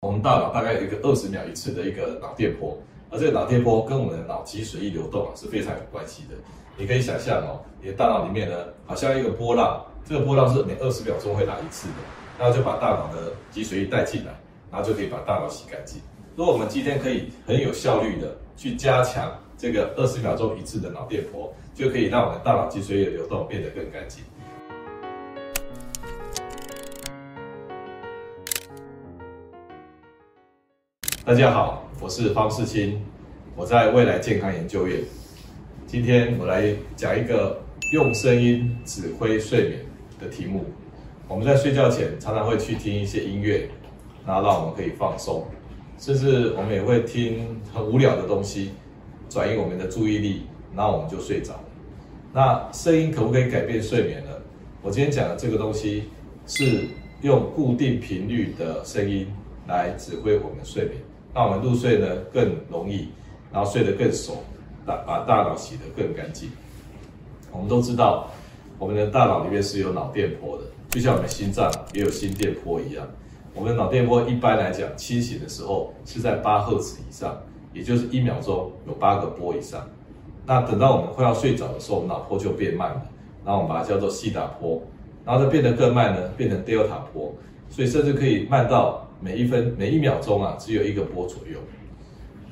我们大脑大概有一个二十秒一次的一个脑电波，而这个脑电波跟我们的脑脊髓液流动啊是非常有关系的。你可以想象哦，你的大脑里面呢，好像一个波浪，这个波浪是每二十秒钟会来一次的，然后就把大脑的脊髓液带进来，然后就可以把大脑洗干净。如果我们今天可以很有效率的去加强这个二十秒钟一次的脑电波，就可以让我们的大脑脊髓液流动变得更干净。大家好，我是方世清，我在未来健康研究院。今天我来讲一个用声音指挥睡眠的题目。我们在睡觉前常常会去听一些音乐，然后让我们可以放松，甚至我们也会听很无聊的东西，转移我们的注意力，然后我们就睡着。那声音可不可以改变睡眠呢？我今天讲的这个东西是用固定频率的声音来指挥我们睡眠。那我们入睡呢更容易，然后睡得更熟，大把大脑洗得更干净。我们都知道，我们的大脑里面是有脑电波的，就像我们心脏也有心电波一样。我们脑电波一般来讲，清醒的时候是在八赫兹以上，也就是一秒钟有八个波以上。那等到我们快要睡着的时候，我们脑波就变慢了，然后我们把它叫做西塔波，然后它变得更慢呢，变成德尔塔波，所以甚至可以慢到。每一分每一秒钟啊，只有一个波左右。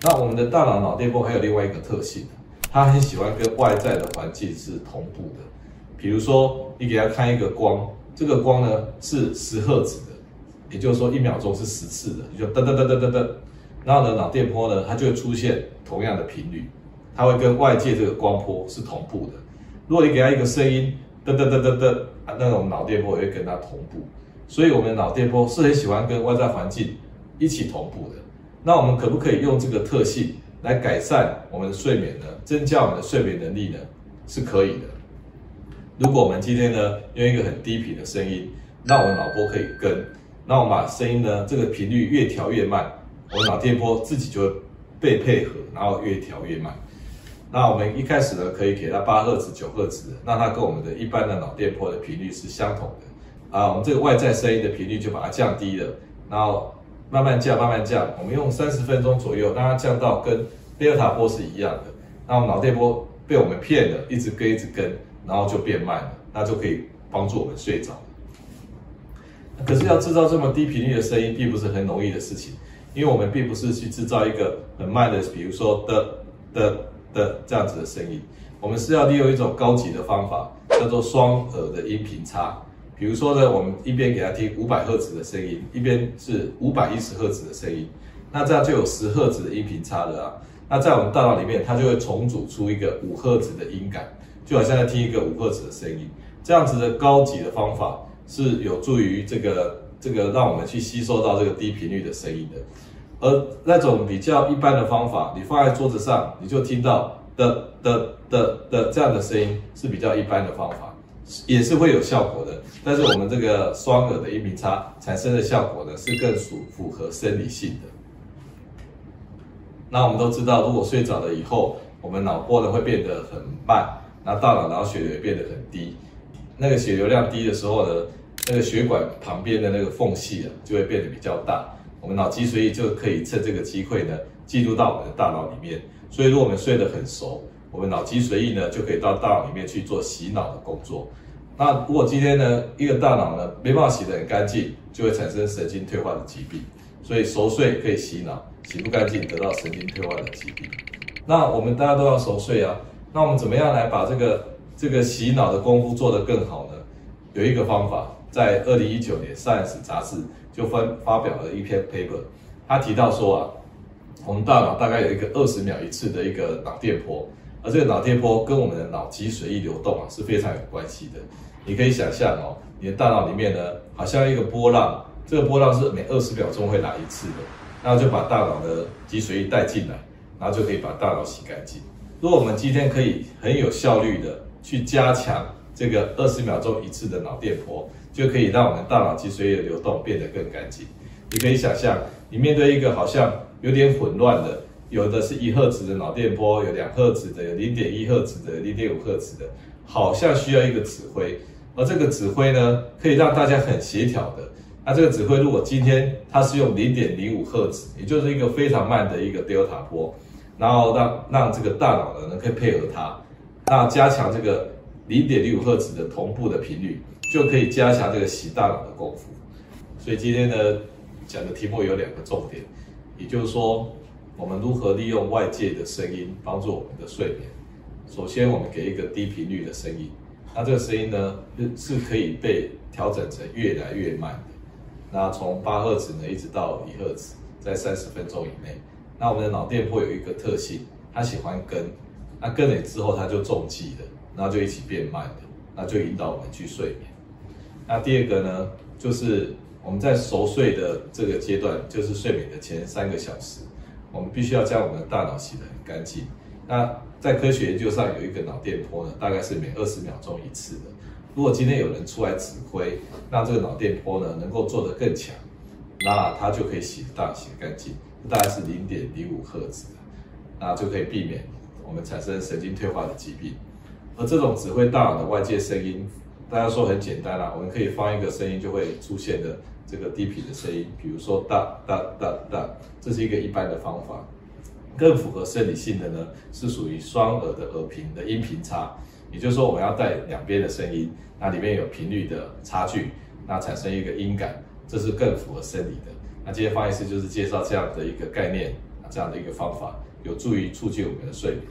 那我们的大脑脑电波还有另外一个特性，它很喜欢跟外在的环境是同步的。比如说，你给它看一个光，这个光呢是十赫兹的，也就是说一秒钟是十次的，就噔噔噔噔噔噔。然后呢，脑电波呢，它就会出现同样的频率，它会跟外界这个光波是同步的。如果你给它一个声音，噔噔噔噔噔，那种脑电波也会跟它同步。所以，我们脑电波是很喜欢跟外在环境一起同步的。那我们可不可以用这个特性来改善我们的睡眠呢？增加我们的睡眠能力呢？是可以的。如果我们今天呢，用一个很低频的声音，那我们脑波可以跟，那我们把声音呢这个频率越调越慢，我们脑电波自己就会被配合，然后越调越慢。那我们一开始呢，可以给它八赫兹、九赫兹的，那它跟我们的一般的脑电波的频率是相同的。啊，我们这个外在声音的频率就把它降低了，然后慢慢降，慢慢降。我们用三十分钟左右，让它降到跟贝塔波是一样的。那我们脑电波被我们骗了，一直跟一直跟，然后就变慢了，那就可以帮助我们睡着。可是要制造这么低频率的声音，并不是很容易的事情，因为我们并不是去制造一个很慢的，比如说的的的这样子的声音，我们是要利用一种高级的方法，叫做双耳的音频差。比如说呢，我们一边给他听五百赫兹的声音，一边是五百一十赫兹的声音，那这样就有十赫兹的音频差了啊。那在我们大脑里面，它就会重组出一个五赫兹的音感，就好像在听一个五赫兹的声音。这样子的高级的方法是有助于这个这个让我们去吸收到这个低频率的声音的。而那种比较一般的方法，你放在桌子上，你就听到的的的的这样的声音是比较一般的方法。也是会有效果的，但是我们这个双耳的音频差产生的效果呢，是更属符合生理性的。那我们都知道，如果睡着了以后，我们脑波呢会变得很慢，那大脑脑血流也变得很低。那个血流量低的时候呢，那个血管旁边的那个缝隙啊，就会变得比较大，我们脑脊髓液就可以趁这个机会呢，进入到我们的大脑里面。所以，如果我们睡得很熟，我们脑脊髓液呢，就可以到大脑里面去做洗脑的工作。那如果今天呢，一个大脑呢没办法洗得很干净，就会产生神经退化的疾病。所以熟睡可以洗脑，洗不干净得到神经退化的疾病。那我们大家都要熟睡啊。那我们怎么样来把这个这个洗脑的功夫做得更好呢？有一个方法，在二零一九年《Science》杂志就分发表了一篇 paper，他提到说啊，我们大脑大概有一个二十秒一次的一个脑电波。而这个脑电波跟我们的脑脊髓液流动啊是非常有关系的。你可以想象哦，你的大脑里面呢，好像一个波浪，这个波浪是每二十秒钟会来一次的，然后就把大脑的脊髓液带进来，然后就可以把大脑洗干净。如果我们今天可以很有效率的去加强这个二十秒钟一次的脑电波，就可以让我们大脑脊髓液流动变得更干净。你可以想象，你面对一个好像有点混乱的。有的是一赫兹的脑电波，有两赫兹的，有零点一赫兹的，零点五赫兹的，好像需要一个指挥，而这个指挥呢，可以让大家很协调的那这个指挥如果今天它是用零点零五赫兹，也就是一个非常慢的一个 delta 波，然后让让这个大脑呢能可以配合它，那加强这个零点零五赫兹的同步的频率，就可以加强这个洗大脑的功夫。所以今天呢讲的题目有两个重点，也就是说我们如何利用外界的声音帮助我们的睡眠。首先我们给一个低频率的声音，那这个声音呢是是可以被调整成越来越慢的。那从八赫兹呢，一直到一赫兹，在三十分钟以内。那我们的脑电波有一个特性，它喜欢跟，那跟了之后它就中计了，然后就一起变慢的，那就引导我们去睡眠。那第二个呢，就是我们在熟睡的这个阶段，就是睡眠的前三个小时，我们必须要将我们的大脑洗得很干净。那在科学研究上有一个脑电波呢，大概是每二十秒钟一次的。如果今天有人出来指挥，让这个脑电波呢能够做得更强，那它就可以洗大洗得干净，大概是零点零五赫兹，那就可以避免我们产生神经退化的疾病。而这种指挥大脑的外界声音，大家说很简单啦，我们可以放一个声音就会出现的这个低频的声音，比如说哒哒哒哒，这是一个一般的方法。更符合生理性的呢，是属于双耳的耳频的音频差。也就是说，我们要带两边的声音，那里面有频率的差距，那产生一个音感，这是更符合生理的。那今天方医师就是介绍这样的一个概念，这样的一个方法，有助于促进我们的睡眠。